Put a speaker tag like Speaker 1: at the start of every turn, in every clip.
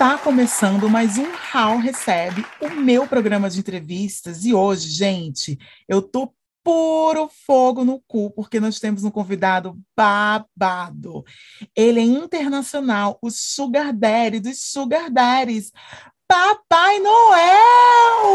Speaker 1: Está começando mais um How Recebe, o meu programa de entrevistas. E hoje, gente, eu tô puro fogo no cu, porque nós temos um convidado babado. Ele é internacional, o Sugar Daddy dos Sugar Daddies, Papai Noel!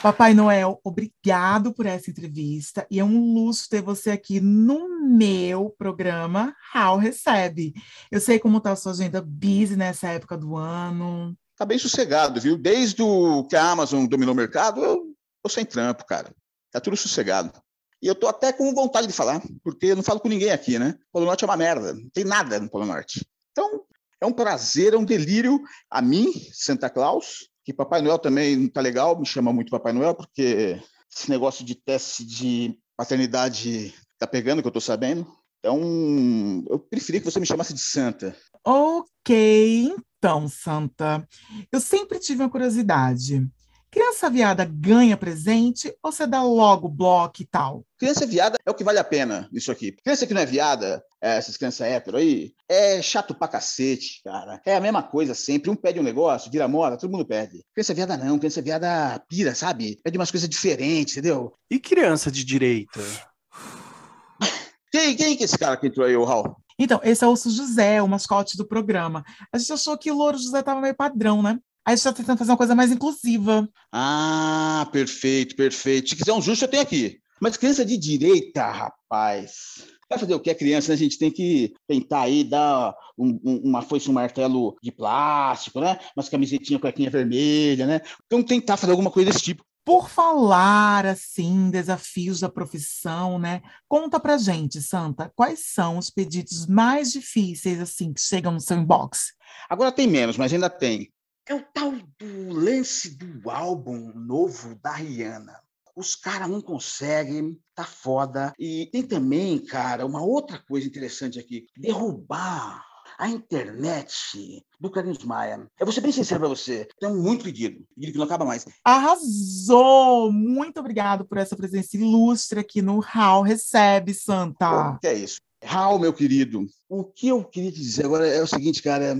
Speaker 1: Papai Noel, obrigado por essa entrevista e é um luxo ter você aqui no meu programa How Recebe. Eu sei como está a sua agenda busy nessa época do ano.
Speaker 2: Tá bem sossegado, viu? Desde o que a Amazon dominou o mercado, eu tô sem trampo, cara. Tá tudo sossegado. E eu tô até com vontade de falar, porque eu não falo com ninguém aqui, né? O Polo Norte é uma merda, não tem nada no Polo Norte. Então, é um prazer, é um delírio a mim, Santa Claus, que Papai Noel também não tá legal, me chama muito Papai Noel, porque esse negócio de teste de paternidade tá pegando, que eu tô sabendo. Então, eu preferia que você me chamasse de Santa.
Speaker 1: Ok, então, Santa. Eu sempre tive uma curiosidade. Criança viada ganha presente ou você dá logo bloco e tal?
Speaker 2: Criança viada é o que vale a pena nisso aqui. Criança que não é viada, é, essas crianças hétero aí, é chato pra cacete, cara. É a mesma coisa sempre. Um pede um negócio, vira moda, todo mundo pede. Criança viada não, criança viada pira, sabe? Pede umas coisas diferentes, entendeu?
Speaker 3: E criança de direita?
Speaker 2: Quem, quem que é esse cara que entrou aí, o Raul?
Speaker 1: Então, esse é o José, o mascote do programa. A gente achou que o Louro José tava meio padrão, né? Aí a gente está tentando fazer uma coisa mais inclusiva.
Speaker 2: Ah, perfeito, perfeito. Se quiser um justo, eu tenho aqui. Mas criança de direita, rapaz. Vai fazer o que é criança, né? A gente tem que tentar aí dar um, um, uma foice, um martelo de plástico, né? Umas camisetinhas com a vermelha, né? Então tentar fazer alguma coisa desse tipo.
Speaker 1: Por falar assim, desafios da profissão, né? Conta pra gente, Santa, quais são os pedidos mais difíceis assim que chegam no seu inbox?
Speaker 2: Agora tem menos, mas ainda tem. É o tal do lance do álbum novo da Rihanna. Os caras não conseguem, tá foda. E tem também, cara, uma outra coisa interessante aqui: derrubar a internet do Carlinhos Maia. Eu vou ser bem sincero para você, tenho muito pedido, pedido que não acaba mais.
Speaker 1: Arrasou! Muito obrigado por essa presença ilustre aqui no Hall Recebe, Santa.
Speaker 2: Pô, que é isso. Raul, meu querido, o que eu queria te dizer agora é o seguinte, cara.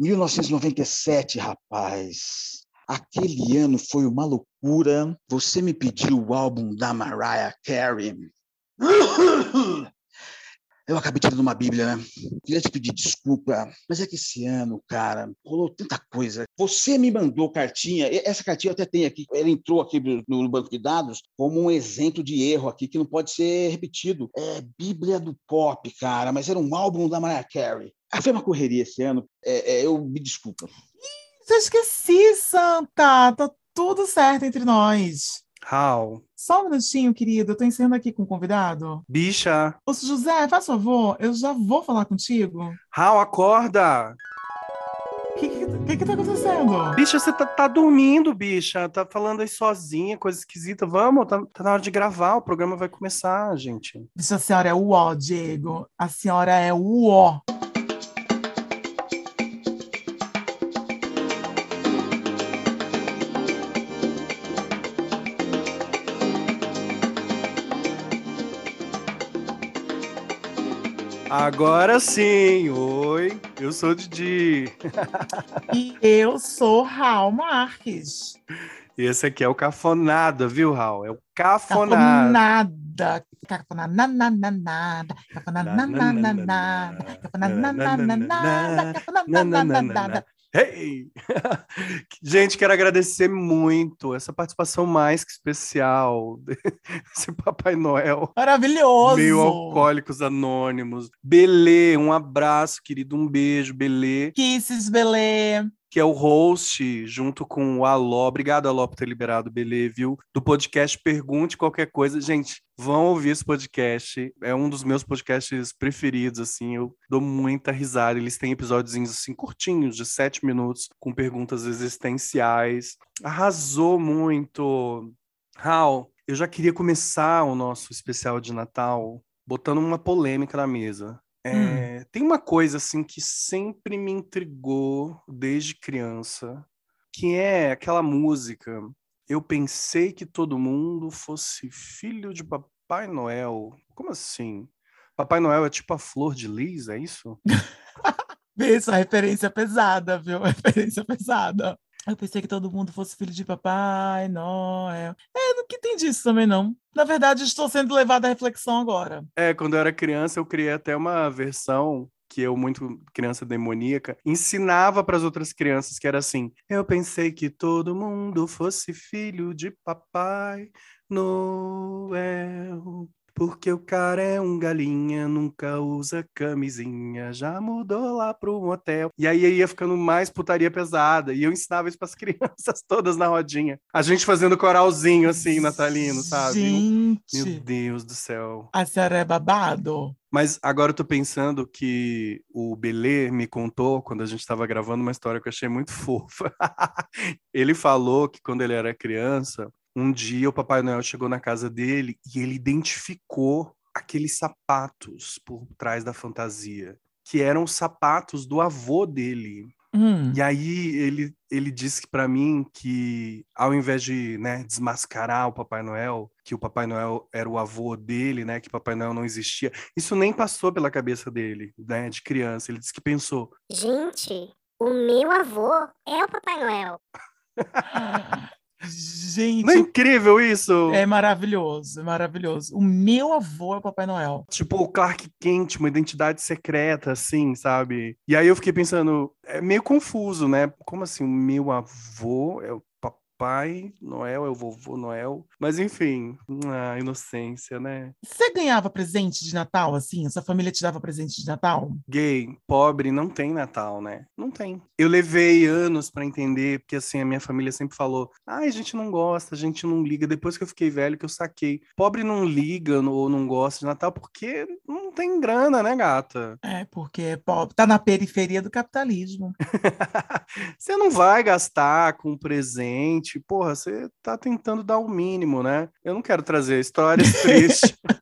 Speaker 2: 1997, rapaz. Aquele ano foi uma loucura. Você me pediu o álbum da Mariah Carey. Eu acabei tirando uma Bíblia, né? Queria te pedir desculpa, mas é que esse ano, cara, rolou tanta coisa. Você me mandou cartinha, essa cartinha eu até tenho aqui, ela entrou aqui no banco de dados como um exemplo de erro aqui que não pode ser repetido. É Bíblia do Pop, cara, mas era um álbum da Mariah Carey. Ah, foi uma correria esse ano, é, é, eu me desculpa.
Speaker 1: Ih, esqueci, Santa! Tá tudo certo entre nós.
Speaker 3: How?
Speaker 1: Só um minutinho, querido. Eu tô encerrando aqui com o convidado.
Speaker 3: Bicha.
Speaker 1: Ô, José, faz favor, eu já vou falar contigo.
Speaker 3: How, acorda!
Speaker 1: O que, que, que tá acontecendo?
Speaker 3: Bicha, você tá, tá, dormindo, bicha. Tá falando aí sozinha, coisa esquisita. Vamos, tá, tá, na hora de gravar, o programa vai começar, gente.
Speaker 1: Bicha, a senhora é o ó, Diego. A senhora é o ó.
Speaker 3: Agora sim, oi, eu sou Didi.
Speaker 1: e eu sou Raul Marques.
Speaker 3: E esse aqui é o Cafonada, viu, Raul? É o Cafonada.
Speaker 1: Cafonada. Cafonada. Cafonada. Cafonada.
Speaker 3: Hey! Gente, quero agradecer muito essa participação mais que especial desse Papai Noel.
Speaker 1: Maravilhoso!
Speaker 3: Meio alcoólicos anônimos. Belê, um abraço, querido, um beijo, Belê.
Speaker 1: Kisses, Belê
Speaker 3: que é o host, junto com o Aló. Obrigado, Aló, por ter liberado o Belê, viu? Do podcast Pergunte Qualquer Coisa. Gente, vão ouvir esse podcast. É um dos meus podcasts preferidos, assim. Eu dou muita risada. Eles têm episódios, assim, curtinhos, de sete minutos, com perguntas existenciais. Arrasou muito. Raul, eu já queria começar o nosso especial de Natal botando uma polêmica na mesa. É, hum. Tem uma coisa assim que sempre me intrigou desde criança, que é aquela música. Eu pensei que todo mundo fosse filho de Papai Noel. Como assim? Papai Noel é tipo a flor de lis, é isso?
Speaker 1: Essa referência é pesada, viu? Referência pesada. Eu pensei que todo mundo fosse filho de Papai Noel. É, não que tem disso também, não. Na verdade, estou sendo levada à reflexão agora.
Speaker 3: É, quando eu era criança, eu criei até uma versão que eu, muito criança demoníaca, ensinava para as outras crianças que era assim: eu pensei que todo mundo fosse filho de Papai Noel. Porque o cara é um galinha, nunca usa camisinha, já mudou lá pro motel. E aí ia ficando mais putaria pesada. E eu ensinava isso pras crianças todas na rodinha. A gente fazendo coralzinho assim, natalino, sabe?
Speaker 1: Gente!
Speaker 3: Meu Deus do céu.
Speaker 1: A senhora é babado?
Speaker 3: Mas agora eu tô pensando que o Belê me contou, quando a gente estava gravando, uma história que eu achei muito fofa. ele falou que quando ele era criança, um dia o Papai Noel chegou na casa dele e ele identificou aqueles sapatos por trás da fantasia, que eram os sapatos do avô dele.
Speaker 1: Hum.
Speaker 3: E aí ele, ele disse para mim que ao invés de né, desmascarar o Papai Noel, que o Papai Noel era o avô dele, né, que Papai Noel não existia, isso nem passou pela cabeça dele, né, de criança. Ele disse que pensou:
Speaker 4: Gente, o meu avô é o Papai Noel.
Speaker 1: Gente,
Speaker 3: não é incrível isso?
Speaker 1: é maravilhoso, é maravilhoso. O meu avô é o Papai Noel.
Speaker 3: Tipo o Clark Kent, uma identidade secreta, assim, sabe? E aí eu fiquei pensando, é meio confuso, né? Como assim, o meu avô é o Papai Noel, é o vovô Noel? Mas enfim, a inocência, né?
Speaker 1: Você ganhava presente de Natal, assim? Sua família te dava presente de Natal?
Speaker 3: Gay, pobre, não tem Natal, né? Não tem. Eu levei anos pra entender, porque assim, a minha família sempre falou: ai, a gente não gosta, a gente não liga. Depois que eu fiquei velho, que eu saquei. Pobre não liga ou não gosta de Natal porque não tem grana, né, gata?
Speaker 1: É, porque é pobre. Tá na periferia do capitalismo.
Speaker 3: você não vai gastar com presente, porra, você tá tentando dar o mínimo, né? Eu não quero trazer histórias tristes.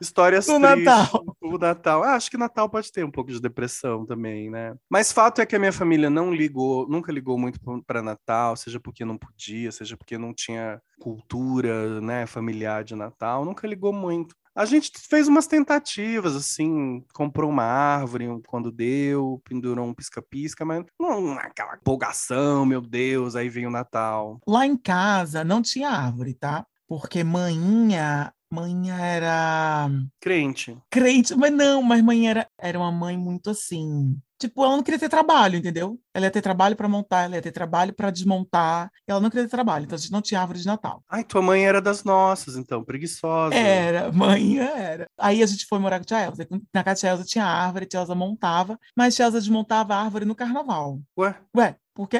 Speaker 3: Histórias
Speaker 1: No
Speaker 3: tristes.
Speaker 1: Natal.
Speaker 3: O Natal. Ah, acho que Natal pode ter um pouco de depressão também, né? Mas fato é que a minha família não ligou, nunca ligou muito para Natal, seja porque não podia, seja porque não tinha cultura, né, familiar de Natal, nunca ligou muito. A gente fez umas tentativas, assim, comprou uma árvore quando deu, pendurou um pisca-pisca, mas não aquela empolgação, meu Deus, aí vem o Natal.
Speaker 1: Lá em casa não tinha árvore, tá? Porque manhinha, manhinha era
Speaker 3: Crente.
Speaker 1: crente, mas não, mas mãe era, era uma mãe muito assim. Tipo, ela não queria ter trabalho, entendeu? Ela ia ter trabalho para montar, ela ia ter trabalho para desmontar. Ela não queria ter trabalho, então a gente não tinha árvore de Natal.
Speaker 3: Ai, tua mãe era das nossas, então, preguiçosa.
Speaker 1: Era, mãe era. Aí a gente foi morar com a tia Elza. Na casa da tia Elza tinha árvore, a tia Elza montava, mas a tia Elza desmontava a árvore no carnaval.
Speaker 3: Ué,
Speaker 1: Ué, porque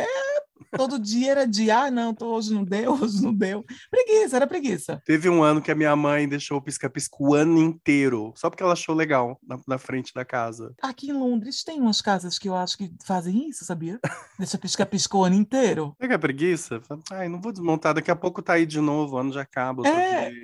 Speaker 1: todo dia era dia, ah, não, tô- hoje não deu, hoje não deu. Preguiça, era preguiça.
Speaker 3: teve um ano que a minha mãe deixou o pisca-pisca o ano inteiro, só porque ela achou legal na, na frente da casa.
Speaker 1: Aqui em Londres tem umas casas que eu acho que fazem isso, sabia? Deixa pisca-pisca o ano inteiro.
Speaker 3: Pega a preguiça? Fala, Ai, não vou desmontar, daqui a pouco tá aí de novo, o ano já acaba.
Speaker 1: É,
Speaker 3: vez."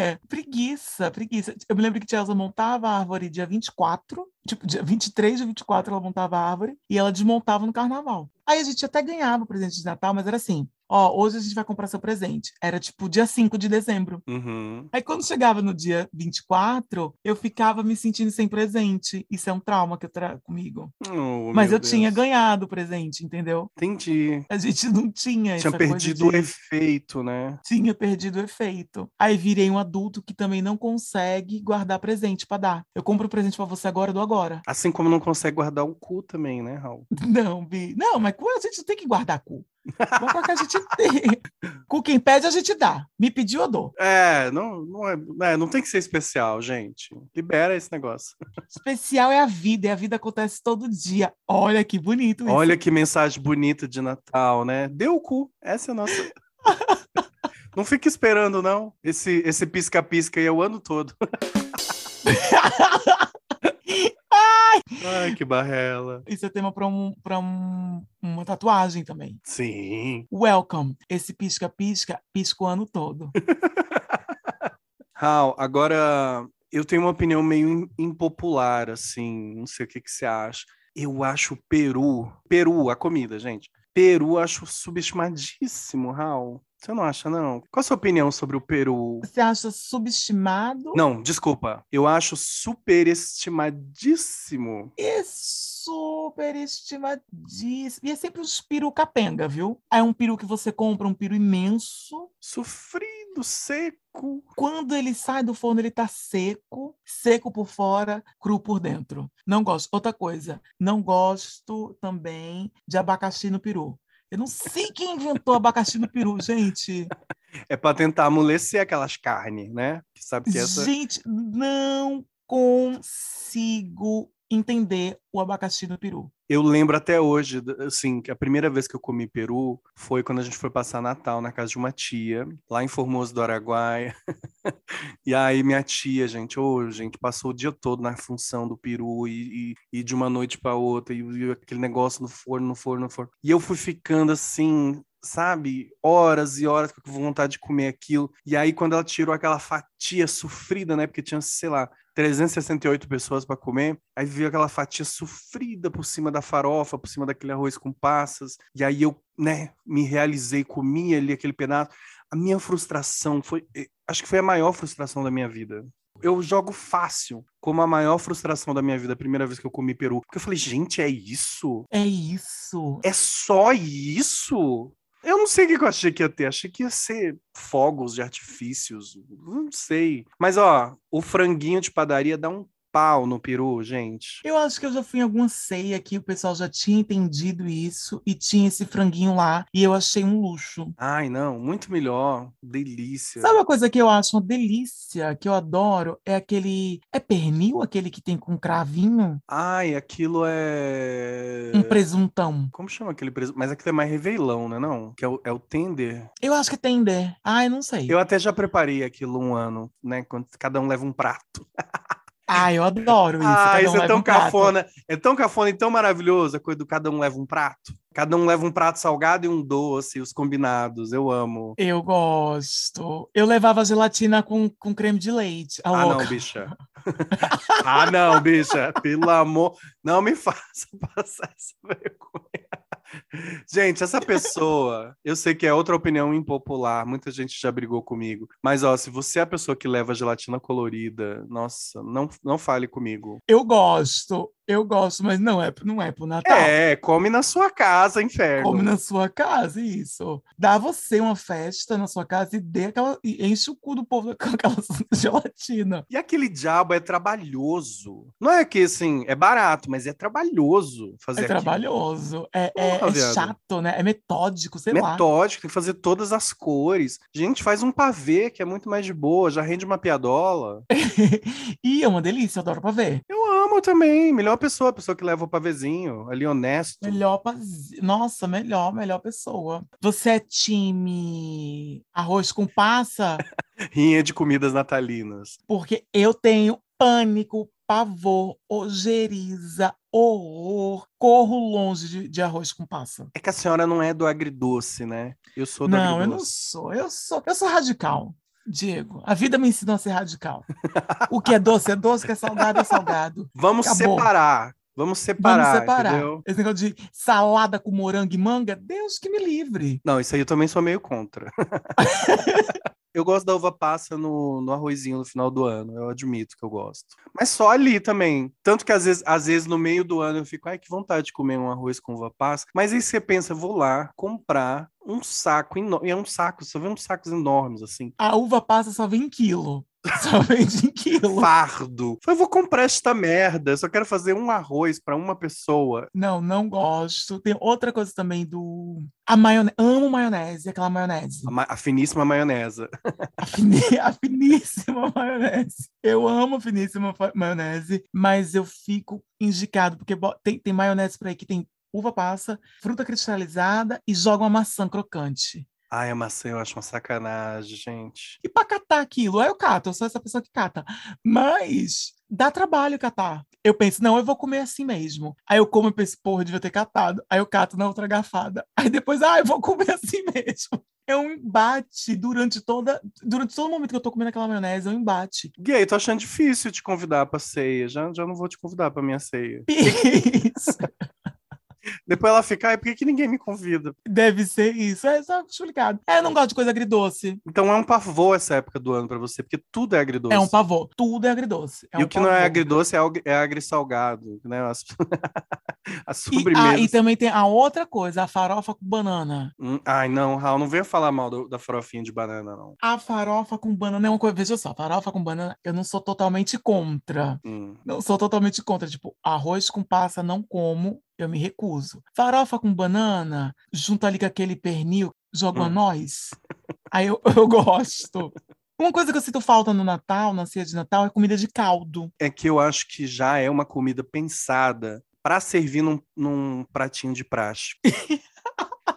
Speaker 1: É, preguiça, preguiça. Eu me lembro que tia Elza montava a árvore dia 24, tipo, dia 23 ou 24 ela montava a árvore e ela desmontava no carnaval. Aí a gente até ganhava o presente de Natal, mas era assim, ó, hoje a gente vai comprar seu presente. Era tipo dia 5 de dezembro.
Speaker 3: Uhum.
Speaker 1: Aí quando chegava no dia 24, eu ficava me sentindo sem presente. Isso é um trauma que eu trago comigo.
Speaker 3: Oh,
Speaker 1: Mas eu tinha
Speaker 3: Deus.
Speaker 1: ganhado o presente, entendeu?
Speaker 3: Entendi.
Speaker 1: A gente não tinha
Speaker 3: Tinha perdido o
Speaker 1: de-
Speaker 3: efeito, né?
Speaker 1: tinha perdido o efeito. Aí virei um adulto que também não consegue guardar presente para dar. Eu compro o presente para você agora, eu dou agora.
Speaker 3: Assim como não consegue guardar o cu também, né, Raul?
Speaker 1: Não, Bi. Não, mas cu a gente não tem que guardar cu. Vamos com que a gente tem. Cu quem pede, a gente dá. Me pediu, eu dou.
Speaker 3: É, não, não, é, é, não tem que ser especial, gente. Libera esse negócio.
Speaker 1: Especial é a vida, e a vida acontece todo dia. Olha que bonito isso.
Speaker 3: Olha que mensagem bonita de Natal, né? Deu o cu. Essa é a nossa. não fica esperando, não. Esse esse pisca-pisca aí é o ano todo. Ai, que barrela.
Speaker 1: Isso é tema para um, pra um, uma tatuagem também.
Speaker 3: Sim.
Speaker 1: Welcome. Esse pisca-pisca, pisca o ano todo.
Speaker 3: Raul, agora eu tenho uma opinião meio im- impopular, assim. Não sei o que, que você acha. Eu acho peru. Peru, a comida, gente. Peru acho subestimadíssimo, Raul. Você não acha, não? Qual a sua opinião sobre o peru?
Speaker 1: Você acha subestimado?
Speaker 3: Não, desculpa. Eu acho superestimadíssimo.
Speaker 1: E superestimadíssimo. E é sempre um peru capenga, viu? É um peru que você compra, um peru imenso.
Speaker 3: Sofrido, seco.
Speaker 1: Quando ele sai do forno, ele tá seco, seco por fora, cru por dentro. Não gosto. Outra coisa, não gosto também de abacaxi no peru. Eu não sei quem inventou abacaxi no peru, gente.
Speaker 3: É para tentar amolecer aquelas carnes, né? Que sabe que essa...
Speaker 1: Gente, não consigo entender o abacaxi no peru.
Speaker 3: Eu lembro até hoje, assim, que a primeira vez que eu comi peru foi quando a gente foi passar Natal na casa de uma tia, lá em Formoso do Araguaia. e aí minha tia, gente, oh, gente, passou o dia todo na função do peru e, e, e de uma noite para outra, e, e aquele negócio no forno, no forno, no forno. E eu fui ficando assim, sabe, horas e horas com vontade de comer aquilo. E aí, quando ela tirou aquela fatia sofrida, né? Porque tinha, sei lá, 368 pessoas para comer, aí viu aquela fatia sofrida por cima da farofa, por cima daquele arroz com passas. E aí eu, né, me realizei, comi ali aquele pedaço. A minha frustração foi, eh, acho que foi a maior frustração da minha vida. Eu jogo fácil como a maior frustração da minha vida, a primeira vez que eu comi peru. Porque eu falei, gente, é isso?
Speaker 1: É isso?
Speaker 3: É só isso? Eu não sei o que eu achei que ia ter. Achei que ia ser fogos de artifícios. Não sei. Mas, ó, o franguinho de padaria dá um pau no peru, gente.
Speaker 1: Eu acho que eu já fui em alguma ceia que o pessoal já tinha entendido isso e tinha esse franguinho lá e eu achei um luxo.
Speaker 3: Ai, não, muito melhor. Delícia.
Speaker 1: Sabe uma coisa que eu acho uma delícia, que eu adoro? É aquele. É pernil, aquele que tem com cravinho?
Speaker 3: Ai, aquilo é.
Speaker 1: Um presuntão.
Speaker 3: Como chama aquele presunto? Mas aquilo é mais reveilão, né? Não? Que é o, é o tender.
Speaker 1: Eu acho que é tender. Ai, não sei.
Speaker 3: Eu até já preparei aquilo um ano, né? Quando cada um leva um prato.
Speaker 1: Ah, eu adoro isso.
Speaker 3: Ah, isso é tão um cafona. É tão cafona e tão maravilhoso a coisa do cada um leva um prato. Cada um leva um prato salgado e um doce, os combinados. Eu amo.
Speaker 1: Eu gosto. Eu levava gelatina com, com creme de leite.
Speaker 3: ah,
Speaker 1: louca.
Speaker 3: não, bicha. ah, não, bicha. Pelo amor. Não me faça passar essa vergonha. Gente, essa pessoa, eu sei que é outra opinião impopular, muita gente já brigou comigo, mas ó, se você é a pessoa que leva gelatina colorida, nossa, não, não fale comigo.
Speaker 1: Eu gosto, eu gosto, mas não é, não é pro Natal.
Speaker 3: É, come na sua casa, inferno.
Speaker 1: Come na sua casa, isso. Dá você uma festa na sua casa e dê aquela. E enche o cu do povo com aquela gelatina.
Speaker 3: E aquele diabo é trabalhoso. Não é que assim, é barato, mas é trabalhoso fazer
Speaker 1: É
Speaker 3: aquilo.
Speaker 1: trabalhoso. É, é, Porra, é chato, né? É metódico, sei
Speaker 3: metódico,
Speaker 1: lá.
Speaker 3: Metódico, tem que fazer todas as cores. Gente, faz um pavê que é muito mais de boa, já rende uma piadola.
Speaker 1: e é uma delícia, eu adoro pavê.
Speaker 3: Eu amo também. Melhor pessoa, a pessoa que leva o pavezinho, ali honesto.
Speaker 1: Melhor pavezinho. Nossa, melhor, melhor pessoa. Você é time arroz com passa?
Speaker 3: Rinha de comidas natalinas.
Speaker 1: Porque eu tenho pânico, pavor, ojeriza, horror, corro longe de, de, arroz com passa.
Speaker 3: É que a senhora não é do agridoce, né? Eu sou do
Speaker 1: não,
Speaker 3: agridoce.
Speaker 1: Não, eu não sou. Eu sou, eu sou radical. Diego, a vida me ensinou a ser radical. O que é doce é doce, o que é salgado é salgado.
Speaker 3: Vamos Acabou. separar. Vamos separar,
Speaker 1: Vamos separar.
Speaker 3: Entendeu?
Speaker 1: Esse negócio de salada com morango e manga, Deus que me livre.
Speaker 3: Não, isso aí eu também sou meio contra. eu gosto da uva passa no, no arrozinho no final do ano, eu admito que eu gosto. Mas só ali também. Tanto que às vezes, às vezes no meio do ano eu fico, ai, que vontade de comer um arroz com uva passa. Mas aí você pensa, vou lá comprar um saco enorme. É um saco, só vem uns sacos enormes, assim.
Speaker 1: A uva passa só vem em quilo. Só vende em quilo.
Speaker 3: Fardo. Eu vou comprar esta merda. Eu só quero fazer um arroz para uma pessoa.
Speaker 1: Não, não gosto. Tem outra coisa também do. A maionese. Amo maionese, aquela maionese.
Speaker 3: A, ma... a finíssima maionese.
Speaker 1: A, fin... a, finíssima maionese. Eu amo a finíssima maionese, mas eu fico indicado, porque tem, tem maionese por aí que tem uva passa, fruta cristalizada e joga uma maçã crocante.
Speaker 3: Ai, a maçã eu acho uma sacanagem, gente.
Speaker 1: E pra catar aquilo? Aí eu cato, eu sou essa pessoa que cata. Mas dá trabalho catar. Eu penso, não, eu vou comer assim mesmo. Aí eu como e penso, porra, eu devia ter catado. Aí eu cato na outra garfada. Aí depois, ah, eu vou comer assim mesmo. É um embate durante toda. Durante todo o momento que eu tô comendo aquela maionese, é um embate.
Speaker 3: Gay, tô achando difícil te convidar pra ceia. Já, já não vou te convidar pra minha ceia.
Speaker 1: Isso.
Speaker 3: Depois ela fica, ai, por que, que ninguém me convida?
Speaker 1: Deve ser isso. É só explicado. É, eu não gosto de coisa agridoce.
Speaker 3: Então é um pavor essa época do ano pra você, porque tudo é agridoce.
Speaker 1: É um pavor. Tudo é agridoce. É
Speaker 3: e
Speaker 1: um
Speaker 3: o que não é
Speaker 1: pavor.
Speaker 3: agridoce é, é agrissalgado, né? As, as
Speaker 1: E, ah,
Speaker 3: sobremesas.
Speaker 1: e também tem a outra coisa, a farofa com banana.
Speaker 3: Hum, ai, não, Raul, não venha falar mal do- da farofinha de banana, não.
Speaker 1: A farofa com banana é uma coisa. Veja só, farofa com banana, eu não sou totalmente contra.
Speaker 3: Hum.
Speaker 1: Não sou totalmente contra. Tipo, arroz com passa não como, eu me recuso. Farofa com banana, junto ali com aquele pernil, joga
Speaker 3: Hum.
Speaker 1: noz. Aí eu, eu gosto. Uma coisa que eu sinto falta no Natal, na ceia de Natal, é comida de caldo.
Speaker 3: É que eu acho que já é uma comida pensada pra servir num, num pratinho de plástico.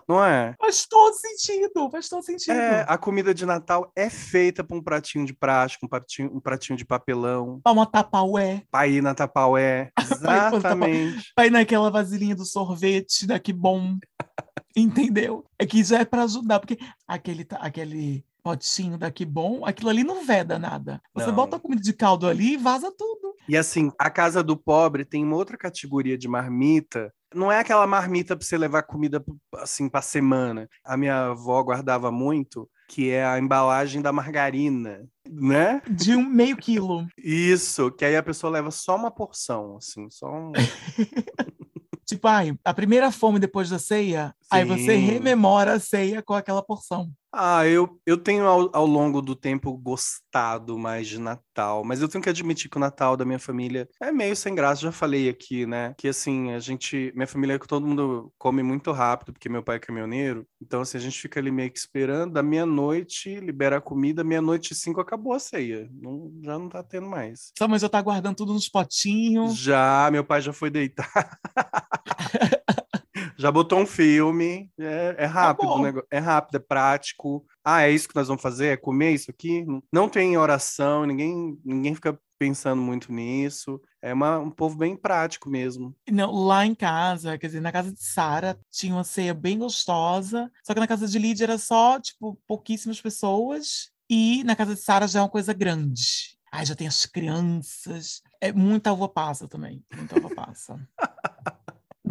Speaker 3: não é?
Speaker 1: Faz todo sentido, faz todo sentido.
Speaker 3: É, a comida de Natal é feita para um pratinho de plástico, um pratinho, um pratinho de papelão,
Speaker 1: Pra uma tapaué,
Speaker 3: pra ir na Tapaué. Exatamente.
Speaker 1: pra ir naquela vasilhinha do sorvete, da que bom. Entendeu? É que já é pra ajudar, porque aquele, aquele potinho da que bom, aquilo ali não veda nada. Você
Speaker 3: Não.
Speaker 1: bota a comida de caldo ali e vaza tudo.
Speaker 3: E assim, a casa do pobre tem uma outra categoria de marmita. Não é aquela marmita para você levar comida assim para semana. A minha avó guardava muito, que é a embalagem da margarina, né?
Speaker 1: De um meio quilo.
Speaker 3: Isso, que aí a pessoa leva só uma porção, assim, só um.
Speaker 1: Tipo, ai, a primeira fome depois da ceia, aí você
Speaker 3: Sim.
Speaker 1: rememora a ceia com aquela porção.
Speaker 3: Ah, eu, eu tenho ao, ao longo do tempo gostado mais de Natal, mas eu tenho que admitir que o Natal da minha família é meio sem graça, já falei aqui, né? Que assim, a gente, minha família, todo mundo come muito rápido, porque meu pai é caminhoneiro, então assim, a gente fica ali meio que esperando, da meia-noite, libera a comida, meia-noite e cinco acabou a ceia, não, já não tá tendo mais.
Speaker 1: Só, mas eu tá guardando tudo nos potinhos.
Speaker 3: Já, meu pai já foi deitar. Já botou um filme, é, é rápido
Speaker 1: bom.
Speaker 3: o negócio, é rápido, é prático. Ah, é isso que nós vamos fazer? É comer isso aqui? Não tem oração, ninguém, ninguém fica pensando muito nisso. É uma, um povo bem prático mesmo.
Speaker 1: Não, lá em casa, quer dizer, na casa de Sara tinha uma ceia bem gostosa, só que na casa de Lídia era só, tipo, pouquíssimas pessoas, e na casa de Sara já é uma coisa grande. Aí já tem as crianças, é muita uva passa também, muita uva passa.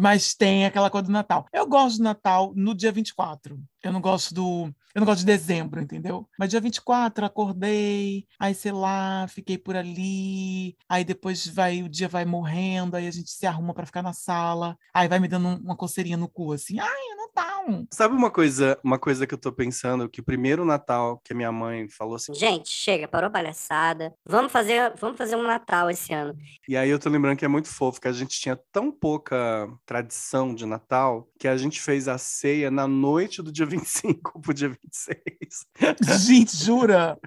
Speaker 1: Mas tem aquela coisa do Natal. Eu gosto do Natal no dia 24. Eu não gosto do. Eu não gosto de dezembro, entendeu? Mas dia 24, acordei, aí sei lá, fiquei por ali, aí depois vai, o dia vai morrendo, aí a gente se arruma para ficar na sala, aí vai me dando um- uma coceirinha no cu, assim, ai, Natal.
Speaker 3: Sabe uma coisa, uma coisa que eu tô pensando? Que o primeiro Natal que a minha mãe falou assim,
Speaker 4: Gente, chega, parou a palhaçada. Vamos fazer, vamos fazer um Natal esse ano.
Speaker 3: E aí eu tô lembrando que é muito fofo, que a gente tinha tão pouca tradição de Natal que a gente fez a ceia na noite do dia 25 pro dia 26.
Speaker 1: Gente, jura?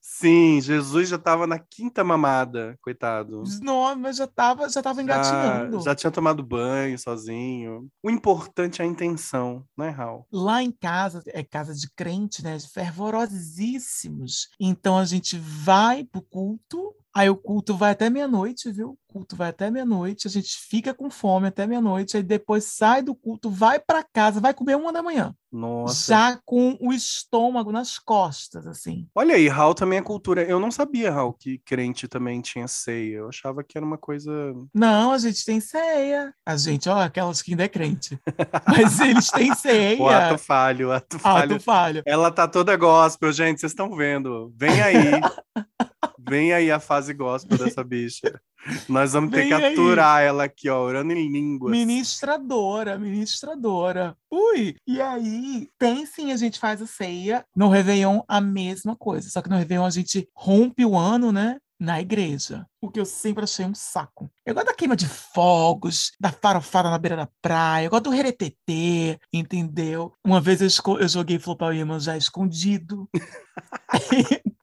Speaker 3: Sim, Jesus já tava na quinta mamada, coitado.
Speaker 1: Não, mas já tava, já tava
Speaker 3: Já,
Speaker 1: engatinhando.
Speaker 3: já tinha tomado banho sozinho. O importante é a intenção, né, Raul?
Speaker 1: Lá em casa, é casa de crente, né? Fervorosíssimos. Então a gente vai pro culto, aí o culto vai até meia-noite, viu? O culto vai até meia-noite, a gente fica com fome até meia-noite, aí depois sai do culto, vai para casa, vai comer uma da manhã,
Speaker 3: Nossa.
Speaker 1: já com o estômago nas costas, assim.
Speaker 3: Olha aí, Raul também é cultura. Eu não sabia, Raul, que crente também tinha ceia. Eu achava que era uma coisa.
Speaker 1: Não, a gente tem ceia. A gente, ó, aquelas que ainda é crente. Mas eles têm ceia.
Speaker 3: O ato falho, o ato falho.
Speaker 1: Ato falho.
Speaker 3: Ela tá toda gospel, gente. Vocês estão vendo. Vem aí. Vem aí a fase gospel dessa bicha. Nós vamos ter
Speaker 1: Vem
Speaker 3: que
Speaker 1: aí.
Speaker 3: aturar ela aqui, ó, orando em línguas.
Speaker 1: Ministradora, ministradora. Ui! E aí, tem sim, a gente faz a ceia. No Réveillon, a mesma coisa. Só que no Réveillon a gente rompe o ano, né? Na igreja. O que eu sempre achei um saco. Eu gosto da queima de fogos, da farofada na beira da praia, eu gosto do reretetê, entendeu? Uma vez eu, eu joguei flopar já escondido.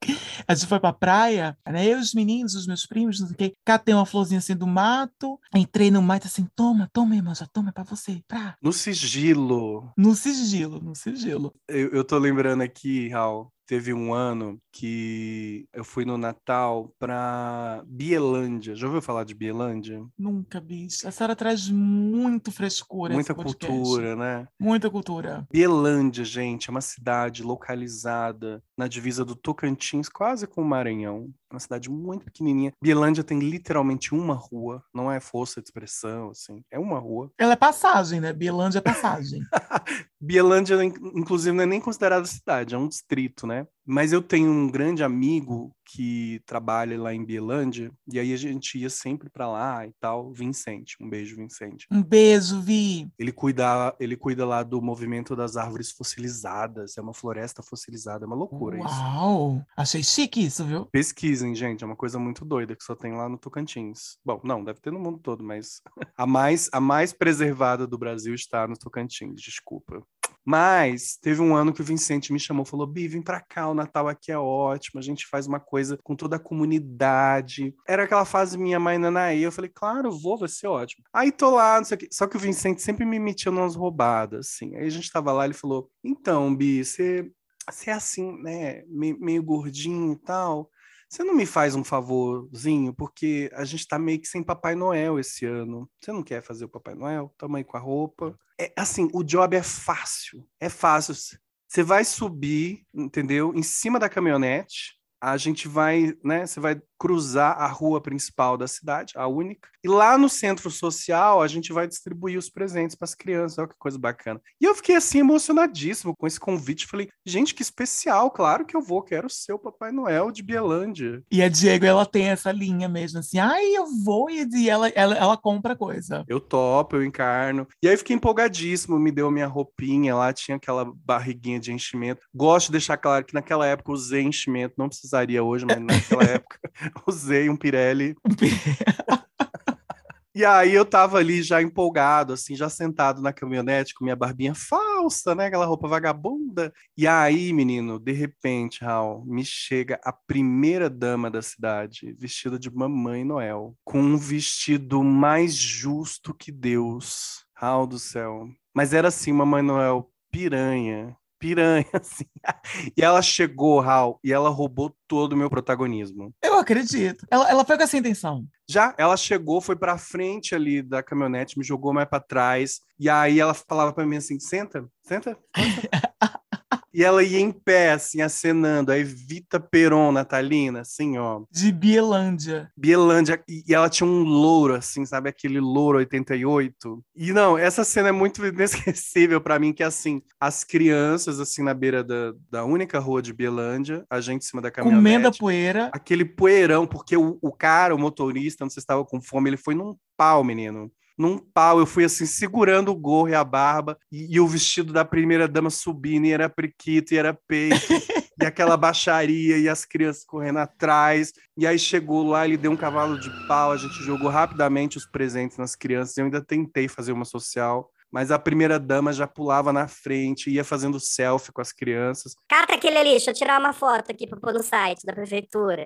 Speaker 1: A gente foi pra praia, né? Eu, os meninos, os meus primos, não sei o quê. Catei uma florzinha assim do mato, entrei no mato assim, toma, toma, irmã, já toma, é pra você. Pra.
Speaker 3: No sigilo.
Speaker 1: No sigilo, no sigilo.
Speaker 3: Eu, eu tô lembrando aqui, Raul, teve um ano que eu fui no Natal pra Bielândia. Já ouviu falar de Bielândia?
Speaker 1: Nunca, bicho. A senhora traz muito frescura.
Speaker 3: Muita cultura, né?
Speaker 1: Muita cultura.
Speaker 3: Bielândia, gente, é uma cidade localizada na divisa do Tocantins, quase com o Maranhão. Uma cidade muito pequenininha. Bielândia tem literalmente uma rua, não é força de expressão, assim. É uma rua.
Speaker 1: Ela é passagem, né? Bielândia é passagem.
Speaker 3: Bielândia, in- inclusive, não é nem considerada cidade, é um distrito, né? Mas eu tenho um grande amigo que trabalha lá em Bielândia, e aí a gente ia sempre pra lá e tal, Vicente. Um beijo, Vicente.
Speaker 1: um beijo, Vi.
Speaker 3: Ele cuida, ele cuida lá do movimento das árvores fossilizadas, é uma floresta fossilizada, é uma loucura isso.
Speaker 1: Uau! Achei chique isso, viu?
Speaker 3: Pesquisem, gente, é uma coisa muito doida que só tem lá no Tocantins. Bom, não, deve ter no mundo todo, mas a mais, a mais preservada do Brasil está no Tocantins, desculpa. Mas teve um ano que o Vicente me chamou, falou: Bi, vem pra o Natal aqui é ótimo, a gente faz uma coisa com toda a comunidade. Era aquela fase minha mãe Nanaí, eu falei: claro, vou, vai ser ótimo. Aí tô lá, não sei o quê. Só que o Vicente sempre me metia umas roubadas, assim. Aí a gente tava lá, ele falou: então, Bi, você você é assim, né, meio, meio gordinho e tal. Você não me faz um favorzinho, porque a gente tá meio que sem Papai Noel esse ano. Você não quer fazer o Papai Noel? Tamo aí com a roupa. É assim, o job é fácil. É fácil. Você vai subir, entendeu? Em cima da caminhonete. A gente vai, né? Você vai cruzar a rua principal da cidade, a única. E lá no centro social, a gente vai distribuir os presentes para as crianças. Olha que coisa bacana. E eu fiquei assim emocionadíssimo com esse convite. Falei, gente, que especial. Claro que eu vou. Quero ser o Papai Noel de Bielândia.
Speaker 1: E a Diego, ela tem essa linha mesmo, assim, ai, eu vou, e ela, ela, ela compra coisa.
Speaker 3: Eu topo, eu encarno. E aí fiquei empolgadíssimo, me deu minha roupinha lá, tinha aquela barriguinha de enchimento. Gosto de deixar claro que naquela época usei enchimento, não precisaria hoje, mas naquela época usei um Pirelli. E aí eu tava ali já empolgado, assim, já sentado na caminhonete com minha barbinha falsa, né? Aquela roupa vagabunda. E aí, menino, de repente, Raul, me chega a primeira dama da cidade, vestida de Mamãe Noel, com um vestido mais justo que Deus. Raul do céu. Mas era assim, Mamãe Noel piranha. Piranha, assim. E ela chegou, Raul, e ela roubou todo o meu protagonismo.
Speaker 1: Eu acredito. Ela, ela foi com essa intenção.
Speaker 3: Já ela chegou, foi pra frente ali da caminhonete, me jogou mais pra trás. E aí ela falava pra mim assim: senta, senta. senta." e ela ia em pé, assim, acenando. A Evita Peron, Natalina, assim, ó.
Speaker 1: De Bielândia.
Speaker 3: Bielândia. E ela tinha um louro, assim, sabe? Aquele louro 88. E não, essa cena é muito inesquecível pra mim, que é assim: as crianças, assim, na beira da, da única rua de Bielândia, a gente em cima da caminhonete
Speaker 1: Comendo a poeira.
Speaker 3: aquele poeirão, porque o, o cara, o motorista, não sei se estava com fome, ele foi num pau, menino. Num pau, eu fui assim, segurando o gorro e a barba, e, e o vestido da primeira dama subindo, e era priquito, e era peito, e aquela baixaria, e as crianças correndo atrás. E aí chegou lá, ele deu um cavalo de pau, a gente jogou rapidamente os presentes nas crianças. Eu ainda tentei fazer uma social, mas a primeira dama já pulava na frente, ia fazendo selfie com as crianças.
Speaker 4: Cata aquele ali, deixa eu tirar uma foto aqui pra pôr no site da prefeitura.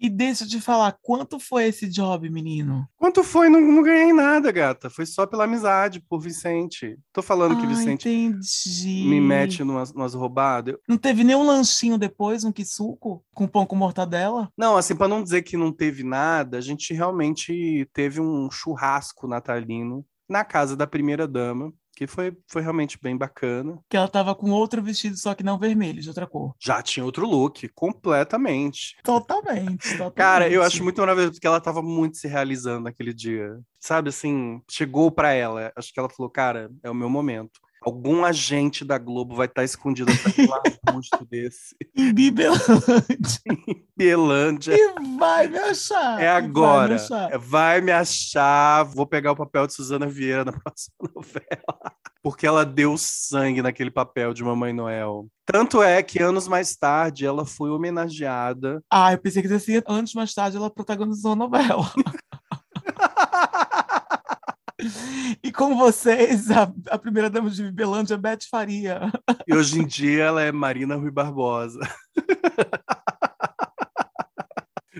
Speaker 1: E deixa eu te falar, quanto foi esse job, menino?
Speaker 3: Quanto foi? Não, não ganhei nada, gata. Foi só pela amizade, por Vicente. Tô falando que
Speaker 1: Ah,
Speaker 3: Vicente
Speaker 1: entendi.
Speaker 3: me mete numas, numas roubadas.
Speaker 1: Não teve nenhum lanchinho depois, um quisuco com pão com mortadela?
Speaker 3: Não, assim, pra não dizer que não teve nada, a gente realmente teve um churrasco natalino na casa da primeira dama, que foi, foi realmente bem bacana.
Speaker 1: Que ela tava com outro vestido, só que não vermelho, de outra cor.
Speaker 3: Já tinha outro look, completamente.
Speaker 1: Totalmente, totalmente.
Speaker 3: Cara, eu acho muito maravilhoso porque ela tava muito se realizando naquele dia. Sabe assim, chegou pra ela. Acho que ela falou, cara, é o meu momento. Algum agente da Globo vai estar escondido atrás de um arbusto desse.
Speaker 1: Em Bibelândia.
Speaker 3: Bielândia.
Speaker 1: E vai me achar.
Speaker 3: É
Speaker 1: e vai me
Speaker 3: agora.
Speaker 1: achar.
Speaker 3: É, Vai me achar. Vou pegar o papel de Suzana Vieira na próxima novela. Porque ela deu sangue naquele papel de Mamãe Noel. Tanto é que anos mais tarde ela foi homenageada.
Speaker 1: Ah, eu pensei que assim, anos mais tarde ela protagonizou a novela. E com vocês, a, a primeira dama de Bibelândia, Beth Faria.
Speaker 3: E hoje em dia ela é Marina Rui Barbosa.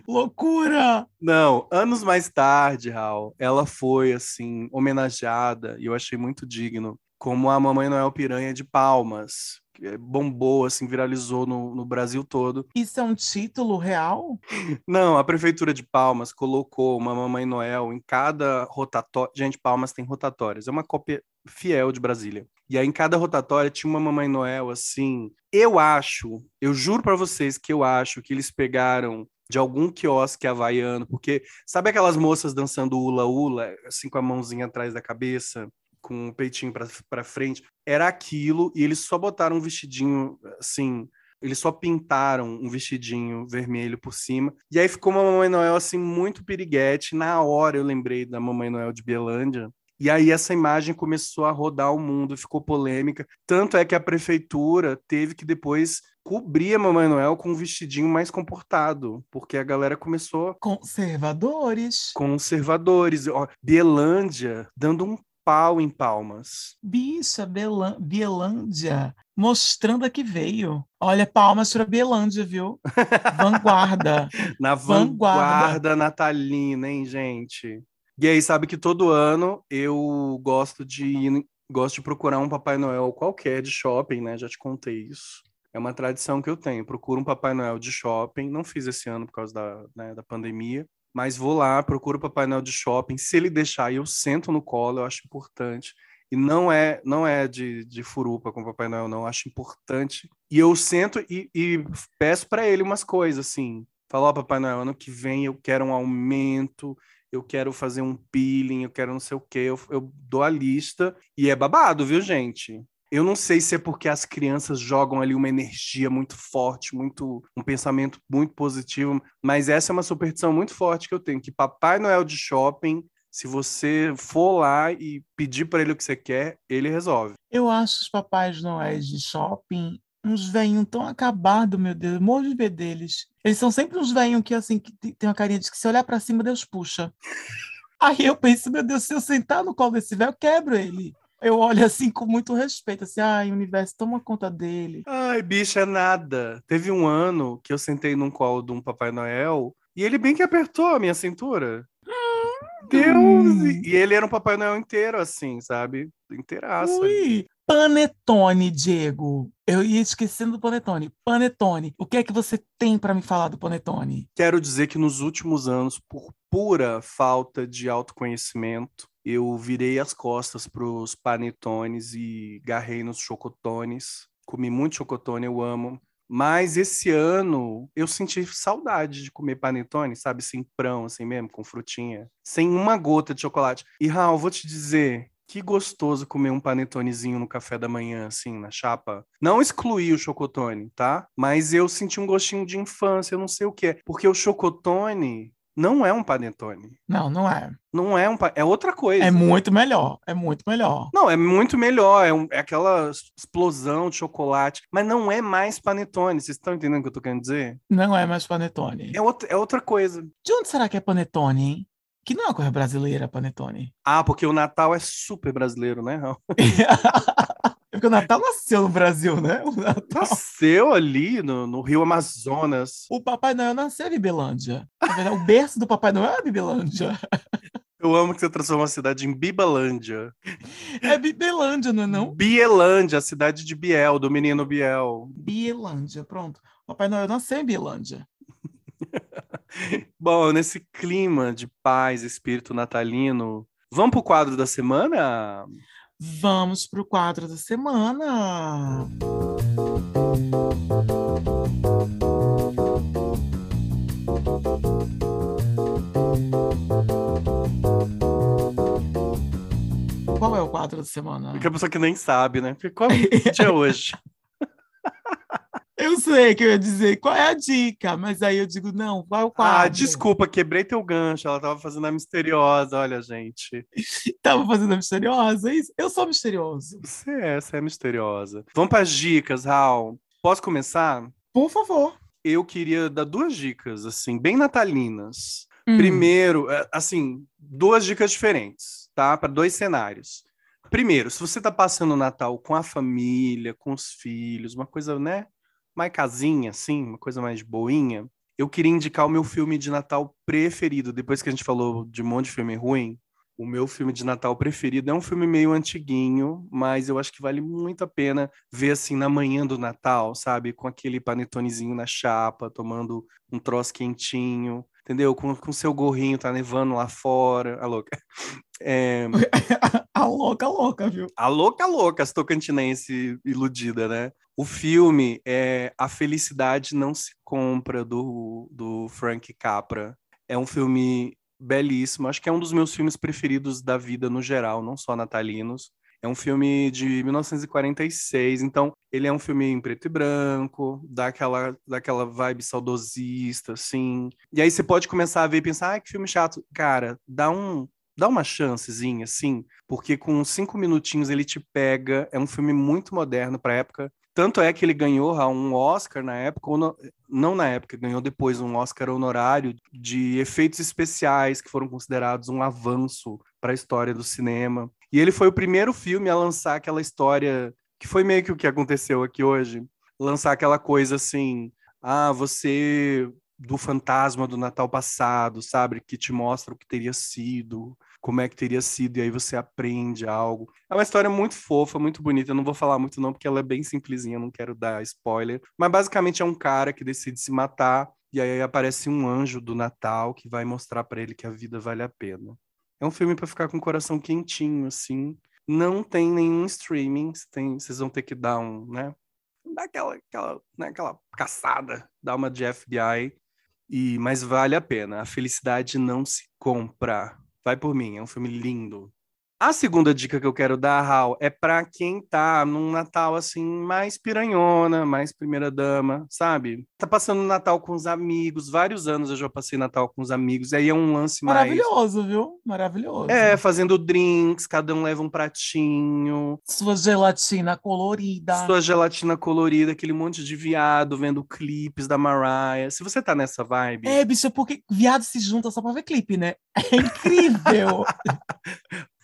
Speaker 1: Loucura!
Speaker 3: Não, anos mais tarde, Raul, ela foi assim homenageada e eu achei muito digno como a Mamãe Noel Piranha de Palmas, bombou, assim, viralizou no, no Brasil todo.
Speaker 1: Isso é um título real?
Speaker 3: Não, a Prefeitura de Palmas colocou uma Mamãe Noel em cada rotatória. Gente, Palmas tem rotatórias, é uma cópia fiel de Brasília. E aí, em cada rotatória, tinha uma Mamãe Noel, assim. Eu acho, eu juro para vocês que eu acho que eles pegaram de algum quiosque havaiano, porque sabe aquelas moças dançando ula-ula, assim com a mãozinha atrás da cabeça, com o peitinho para frente? Era aquilo, e eles só botaram um vestidinho assim. Eles só pintaram um vestidinho vermelho por cima. E aí ficou uma Mamãe Noel assim muito piriguete. Na hora eu lembrei da Mamãe Noel de Belândia, e aí essa imagem começou a rodar o mundo, ficou polêmica. Tanto é que a prefeitura teve que depois cobrir a Mamãe Noel com um vestidinho mais comportado, porque a galera começou.
Speaker 1: Conservadores.
Speaker 3: Conservadores. Ó, Bielândia dando um pau em palmas.
Speaker 1: Bicha, Belan... Bielândia mostrando a que veio. Olha, palmas para Bielândia, viu? Vanguarda.
Speaker 3: Na vanguarda. vanguarda natalina, hein, gente? E aí, sabe que todo ano eu gosto de gosto de procurar um Papai Noel qualquer de shopping, né? Já te contei isso. É uma tradição que eu tenho. Procuro um Papai Noel de shopping. Não fiz esse ano por causa da, né, da pandemia. Mas vou lá, procuro o Papai Noel de shopping. Se ele deixar, eu sento no colo, eu acho importante. E não é não é de, de furupa com o Papai Noel, não. Acho importante. E eu sento e, e peço para ele umas coisas, assim. Falo, ó, oh, Papai Noel, ano que vem eu quero um aumento, eu quero fazer um peeling, eu quero não sei o quê, eu, eu dou a lista e é babado, viu, gente? Eu não sei se é porque as crianças jogam ali uma energia muito forte, muito um pensamento muito positivo, mas essa é uma superstição muito forte que eu tenho, que Papai Noel de shopping, se você for lá e pedir para ele o que você quer, ele resolve.
Speaker 1: Eu acho os Papais Noéis de shopping uns velhinhos tão acabados, meu Deus, eu morro de ver deles. Eles são sempre uns velhinhos que, assim, que tem uma carinha de que se olhar para cima, Deus puxa. Aí eu penso, meu Deus, se eu sentar no colo desse velho, eu quebro ele. Eu olho assim com muito respeito, assim, ai, universo, toma conta dele.
Speaker 3: Ai, bicha, é nada. Teve um ano que eu sentei num colo de um Papai Noel e ele bem que apertou a minha cintura. Hum. Deus! E ele era um Papai Noel inteiro, assim, sabe? Inteiraço.
Speaker 1: Ui, Panetone, Diego. Eu ia esquecendo do Panetone. Panetone. O que é que você tem para me falar do Panetone?
Speaker 3: Quero dizer que nos últimos anos, por pura falta de autoconhecimento, eu virei as costas para os panetones e garrei nos chocotones. Comi muito chocotone, eu amo. Mas esse ano eu senti saudade de comer panetone, sabe? Sem prão, assim mesmo, com frutinha. Sem uma gota de chocolate. E, Raul, vou te dizer, que gostoso comer um panetonezinho no café da manhã, assim, na chapa. Não excluí o chocotone, tá? Mas eu senti um gostinho de infância, eu não sei o que é. Porque o chocotone não é um panetone.
Speaker 1: Não, não é.
Speaker 3: Não é um é outra coisa.
Speaker 1: É muito melhor, é muito melhor.
Speaker 3: Não, é muito melhor, é, um, é aquela explosão de chocolate, mas não é mais panetone. Vocês estão entendendo o que eu tô querendo dizer?
Speaker 1: Não é mais panetone.
Speaker 3: É, outra, é outra coisa.
Speaker 1: De onde será que é panetone, hein? Que não é uma coisa brasileira, panetone.
Speaker 3: Ah, porque o Natal é super brasileiro, né,
Speaker 1: Porque o Natal nasceu no Brasil, né?
Speaker 3: Nasceu ali no, no, Rio Amazonas.
Speaker 1: O Papai Noel nasceu em Bibelândia. O berço do Papai Noel é Bibelândia.
Speaker 3: Eu amo que você transformou a cidade em Bibalândia.
Speaker 1: É Bibelândia, não é não?
Speaker 3: Bielândia, a cidade de Biel, do menino Biel.
Speaker 1: Bielândia, pronto. Papai Noel nasceu em Bielândia.
Speaker 3: Bom, nesse clima de paz, espírito natalino, vamos para o quadro da semana?
Speaker 1: Vamos para o quadro da semana. Qual é o quadro da semana?
Speaker 3: Porque a pessoa que nem sabe, né? Qual é o dia hoje?
Speaker 1: Eu sei que eu ia dizer qual é a dica, mas aí eu digo, não, qual é o quadro? Ah,
Speaker 3: desculpa, quebrei teu gancho. Ela tava fazendo a misteriosa, olha, gente.
Speaker 1: tava fazendo a misteriosa, é isso? Eu sou misterioso.
Speaker 3: Você é, você é misteriosa. Vamos para as dicas, Raul. Posso começar?
Speaker 1: Por favor.
Speaker 3: Eu queria dar duas dicas, assim, bem natalinas. Hum. Primeiro, é, assim, duas dicas diferentes, tá? Para dois cenários. Primeiro, se você tá passando o Natal com a família, com os filhos, uma coisa, né? Mais casinha, assim, uma coisa mais boinha, eu queria indicar o meu filme de Natal preferido. Depois que a gente falou de um monte de filme ruim, o meu filme de Natal preferido. É um filme meio antiguinho, mas eu acho que vale muito a pena ver assim na manhã do Natal, sabe? Com aquele panetonezinho na chapa, tomando um troço quentinho, entendeu? Com, com seu gorrinho, tá nevando lá fora. A louca. É...
Speaker 1: a louca, louca, viu?
Speaker 3: A louca, louca, as tocantinense iludida, né? O filme é A Felicidade Não Se Compra, do, do Frank Capra. É um filme belíssimo. Acho que é um dos meus filmes preferidos da vida no geral, não só natalinos. É um filme de 1946, então ele é um filme em preto e branco, dá aquela, dá aquela vibe saudosista, assim. E aí você pode começar a ver e pensar, ah, que filme chato. Cara, dá um, dá uma chancezinha, assim, porque com cinco minutinhos ele te pega. É um filme muito moderno para época. Tanto é que ele ganhou um Oscar na época, ou não na época, ganhou depois um Oscar honorário de efeitos especiais que foram considerados um avanço para a história do cinema. E ele foi o primeiro filme a lançar aquela história que foi meio que o que aconteceu aqui hoje, lançar aquela coisa assim, ah, você do fantasma do Natal passado, sabe, que te mostra o que teria sido, como é que teria sido, e aí você aprende algo. É uma história muito fofa, muito bonita. Eu não vou falar muito, não, porque ela é bem simplesinha, não quero dar spoiler. Mas basicamente é um cara que decide se matar, e aí aparece um anjo do Natal que vai mostrar para ele que a vida vale a pena. É um filme para ficar com o coração quentinho, assim. Não tem nenhum streaming, tem, vocês vão ter que dar um, né? Dar aquela, aquela, né, aquela caçada, dar uma de FBI. E, mas vale a pena. A felicidade não se compra. Vai por mim, é um filme lindo. A segunda dica que eu quero dar, Raul, é para quem tá num Natal assim mais piranhona, mais primeira dama, sabe? Tá passando Natal com os amigos, vários anos eu já passei Natal com os amigos, aí é um lance
Speaker 1: Maravilhoso,
Speaker 3: mais...
Speaker 1: viu? Maravilhoso.
Speaker 3: É, fazendo drinks, cada um leva um pratinho.
Speaker 1: Sua gelatina colorida.
Speaker 3: Sua gelatina colorida, aquele monte de viado vendo clipes da Mariah. Se você tá nessa vibe...
Speaker 1: É, bicho, porque viado se junta só pra ver clipe, né? É incrível!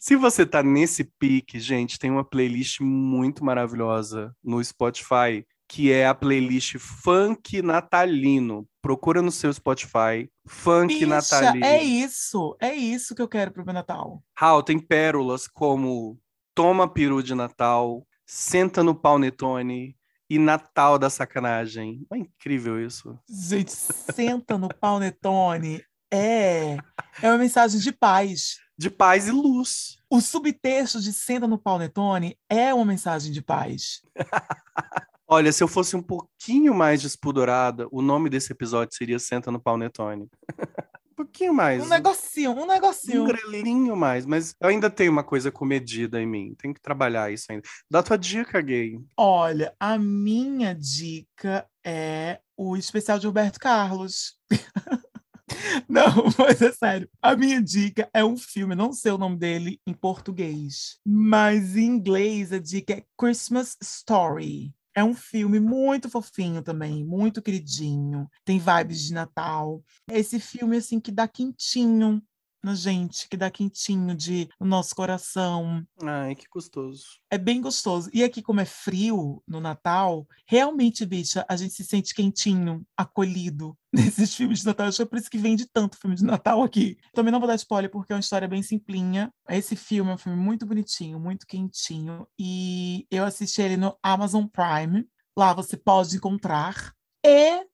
Speaker 3: Se você tá nesse pique, gente, tem uma playlist muito maravilhosa no Spotify, que é a playlist Funk Natalino. Procura no seu Spotify, Funk
Speaker 1: Bicha,
Speaker 3: Natalino.
Speaker 1: É isso, é isso que eu quero pro meu Natal.
Speaker 3: Raul, tem pérolas como Toma Peru de Natal, Senta no Paunetone e Natal da Sacanagem. É incrível isso.
Speaker 1: Gente, Senta no Paunetone é, é uma mensagem de paz
Speaker 3: de paz e luz.
Speaker 1: O subtexto de Senta no Paunetone é uma mensagem de paz.
Speaker 3: Olha, se eu fosse um pouquinho mais despudorada, o nome desse episódio seria Senta no Paunetone. um pouquinho mais.
Speaker 1: Um negocinho, um negocinho.
Speaker 3: Um grelinho mais, mas eu ainda tenho uma coisa comedida em mim. Tenho que trabalhar isso ainda. Dá tua dica, gay.
Speaker 1: Olha, a minha dica é o especial de Roberto Carlos. Não, mas é sério. A minha dica é um filme, não sei o nome dele em português, mas em inglês a dica é Christmas Story. É um filme muito fofinho também, muito queridinho. Tem vibes de Natal. Esse filme, assim, que dá quentinho na gente, que dá quentinho de no nosso coração.
Speaker 3: Ai, que gostoso.
Speaker 1: É bem gostoso. E aqui, como é frio no Natal, realmente, bicha, a gente se sente quentinho, acolhido nesses filmes de Natal. Acho que é por isso que vende tanto filme de Natal aqui. Também não vou dar spoiler, porque é uma história bem simplinha. Esse filme é um filme muito bonitinho, muito quentinho. E eu assisti ele no Amazon Prime. Lá você pode encontrar. E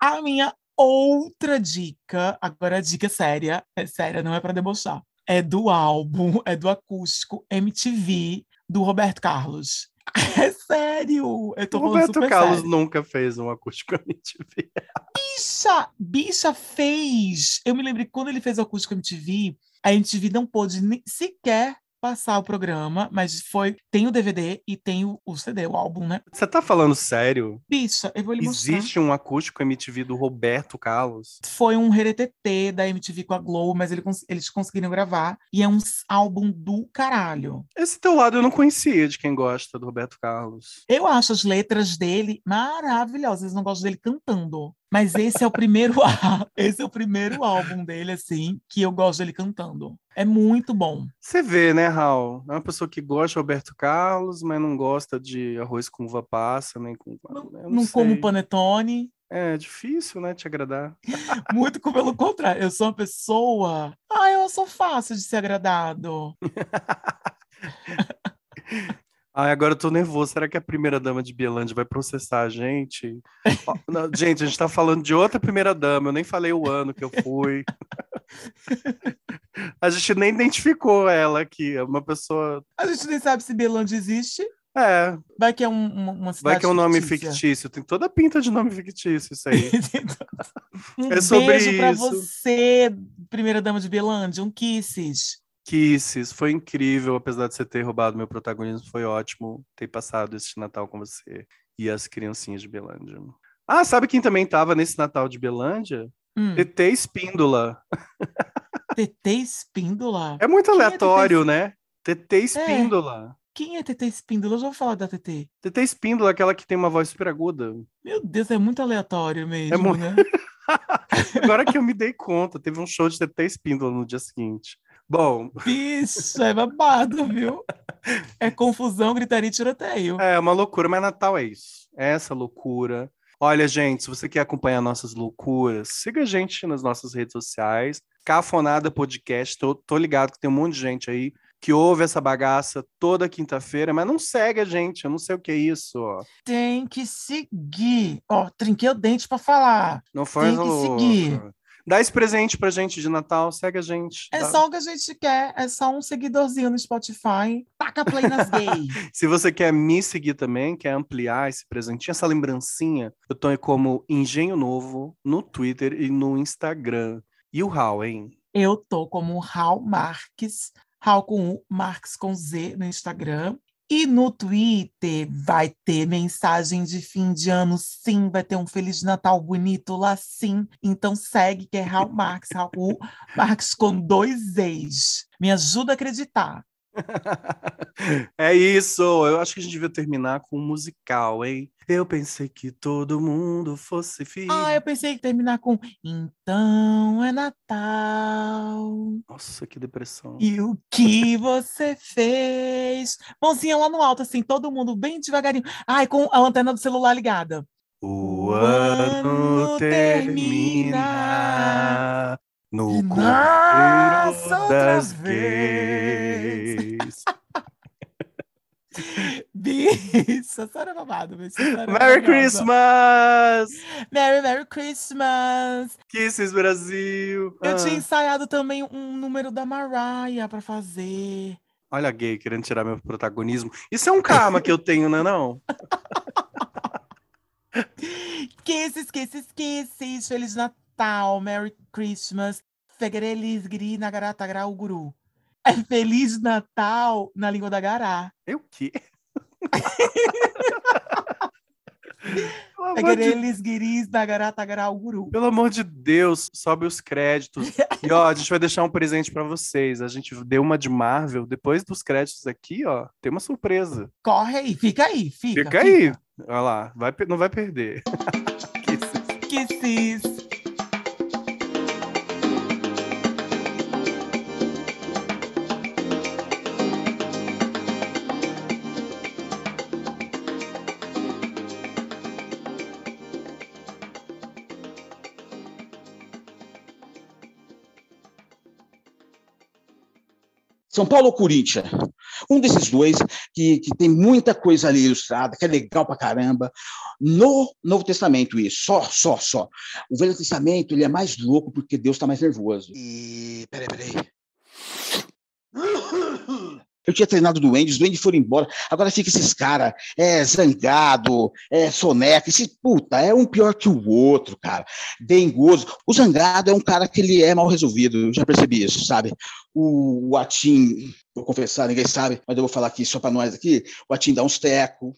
Speaker 1: a minha Outra dica, agora a dica séria, é séria, não é para debochar. É do álbum, é do acústico MTV do Roberto Carlos. É sério! Eu tô
Speaker 3: o Roberto Carlos
Speaker 1: sério.
Speaker 3: nunca fez um acústico MTV.
Speaker 1: Bicha! Bicha fez! Eu me lembro que quando ele fez o acústico MTV, a MTV não pôde nem sequer passar o programa, mas foi tem o DVD e tem o, o CD, o álbum, né?
Speaker 3: Você tá falando sério?
Speaker 1: Bicha, eu vou lhe
Speaker 3: mostrar. Existe um acústico MTV do Roberto Carlos?
Speaker 1: Foi um retetê da MTV com a Globo, mas ele, eles conseguiram gravar e é um álbum do caralho.
Speaker 3: Esse teu lado eu não conhecia de quem gosta do Roberto Carlos.
Speaker 1: Eu acho as letras dele maravilhosas, eles não gostam dele cantando. Mas esse é o primeiro esse é o primeiro álbum dele assim que eu gosto dele cantando. É muito bom.
Speaker 3: Você vê, né, Raul? É uma pessoa que gosta de Roberto Carlos, mas não gosta de arroz com uva passa, nem com
Speaker 1: Não, não, não como panetone.
Speaker 3: É difícil, né, te agradar.
Speaker 1: Muito pelo contrário. Eu sou uma pessoa. Ah, eu sou fácil de ser agradado.
Speaker 3: Ai, agora eu tô nervoso. Será que a primeira dama de Bielândia vai processar a gente? Não, gente, a gente tá falando de outra primeira dama. Eu nem falei o ano que eu fui. a gente nem identificou ela aqui. É uma pessoa.
Speaker 1: A gente nem sabe se Belândia existe.
Speaker 3: É,
Speaker 1: Vai que é um- uma, uma cidade
Speaker 3: vai que é um nome
Speaker 1: fictícia.
Speaker 3: fictício. Tem toda a pinta de nome fictício isso aí.
Speaker 1: um
Speaker 3: É sobre
Speaker 1: beijo pra
Speaker 3: isso.
Speaker 1: você, primeira dama de Belândia. Um kisses.
Speaker 3: Kisses, foi incrível, apesar de você ter roubado meu protagonismo, foi ótimo ter passado esse Natal com você e as criancinhas de Belândia. Ah, sabe quem também tava nesse Natal de Belândia?
Speaker 1: Hum.
Speaker 3: TT Espíndola.
Speaker 1: TT Espíndola?
Speaker 3: É muito
Speaker 1: Quem é
Speaker 3: aleatório, né? TT Espíndola.
Speaker 1: Quem é TT Espíndola? Eu já vou falar da TT.
Speaker 3: TT Espíndola, aquela que tem uma voz super aguda.
Speaker 1: Meu Deus, é muito aleatório mesmo,
Speaker 3: É mu-
Speaker 1: né?
Speaker 3: Agora que eu me dei conta, teve um show de TT Espíndola no dia seguinte. Bom,
Speaker 1: Bicho, é babado, viu? É confusão, gritaria e tiroteio.
Speaker 3: É uma loucura, mas Natal é isso. É essa loucura. Olha, gente, se você quer acompanhar nossas loucuras, siga a gente nas nossas redes sociais. Cafonada Podcast. Tô, tô ligado que tem um monte de gente aí que ouve essa bagaça toda quinta-feira, mas não segue a gente. Eu não sei o que é isso. Ó.
Speaker 1: Tem que seguir. Ó, trinquei o dente pra falar.
Speaker 3: Não faz
Speaker 1: Tem que
Speaker 3: a
Speaker 1: seguir.
Speaker 3: Dá esse presente pra gente de Natal, segue a gente.
Speaker 1: É
Speaker 3: Dá-
Speaker 1: só o que a gente quer. É só um seguidorzinho no Spotify. Taca play nas gays.
Speaker 3: Se você quer me seguir também, quer ampliar esse presentinho, essa lembrancinha, eu tô como Engenho Novo no Twitter e no Instagram. E o Raul, hein?
Speaker 1: Eu tô como Raul Marques, Raul com U, Marques com Z no Instagram. E no Twitter vai ter mensagem de fim de ano, sim. Vai ter um Feliz Natal bonito lá, sim. Então segue, que é Raul Marques, Raul Marques com dois ex. Me ajuda a acreditar.
Speaker 3: É isso. Eu acho que a gente devia terminar com um musical, hein? Eu pensei que todo mundo fosse filho.
Speaker 1: Ah, eu pensei que terminar com Então é Natal.
Speaker 3: Nossa, que depressão.
Speaker 1: E o que você fez? Mãozinha lá no alto, assim, todo mundo bem devagarinho. Ai, com a lanterna do celular ligada.
Speaker 3: O
Speaker 1: O
Speaker 3: ano
Speaker 1: ano
Speaker 3: termina no
Speaker 1: E outra
Speaker 3: das gays.
Speaker 1: Bicho, essa era babado. bicho, era
Speaker 3: Merry. Christmas!
Speaker 1: Merry, Merry Christmas!
Speaker 3: Kisses Brasil!
Speaker 1: Eu
Speaker 3: Ah.
Speaker 1: tinha ensaiado também um número da Mariah pra fazer.
Speaker 3: Olha a gay querendo tirar meu protagonismo. Isso é um karma que eu tenho, não é não?
Speaker 1: Kisses, kisses, kisses. Feliz Natal, Merry Christmas. Feguerelis, gri, nagarata, grau, guru. É Feliz Natal na língua da Gará.
Speaker 3: Eu quê? Pelo amor, de,
Speaker 1: guris, nagarata, grau, guru.
Speaker 3: pelo amor de Deus, sobe os créditos. E ó, a gente vai deixar um presente pra vocês. A gente deu uma de Marvel. Depois dos créditos aqui, ó, tem uma surpresa.
Speaker 1: Corre aí, fica aí, fica.
Speaker 3: Fica aí. Olha lá, vai, não vai perder. Kisses.
Speaker 1: Kisses.
Speaker 2: São Paulo ou Corinthians? Um desses dois que, que tem muita coisa ali ilustrada, que é legal pra caramba. No Novo Testamento, isso, só, só, só. O Velho Testamento, ele é mais louco porque Deus está mais nervoso. E. Peraí, peraí. Eu tinha treinado duendes, os duendes foram embora. Agora fica esses caras, é zangado, é soneca. Esse puta é um pior que o outro, cara. Dengoso. O zangado é um cara que ele é mal resolvido, eu já percebi isso, sabe? O, o Atim, vou confessar, ninguém sabe, mas eu vou falar aqui só para nós aqui. O Atim dá uns teco,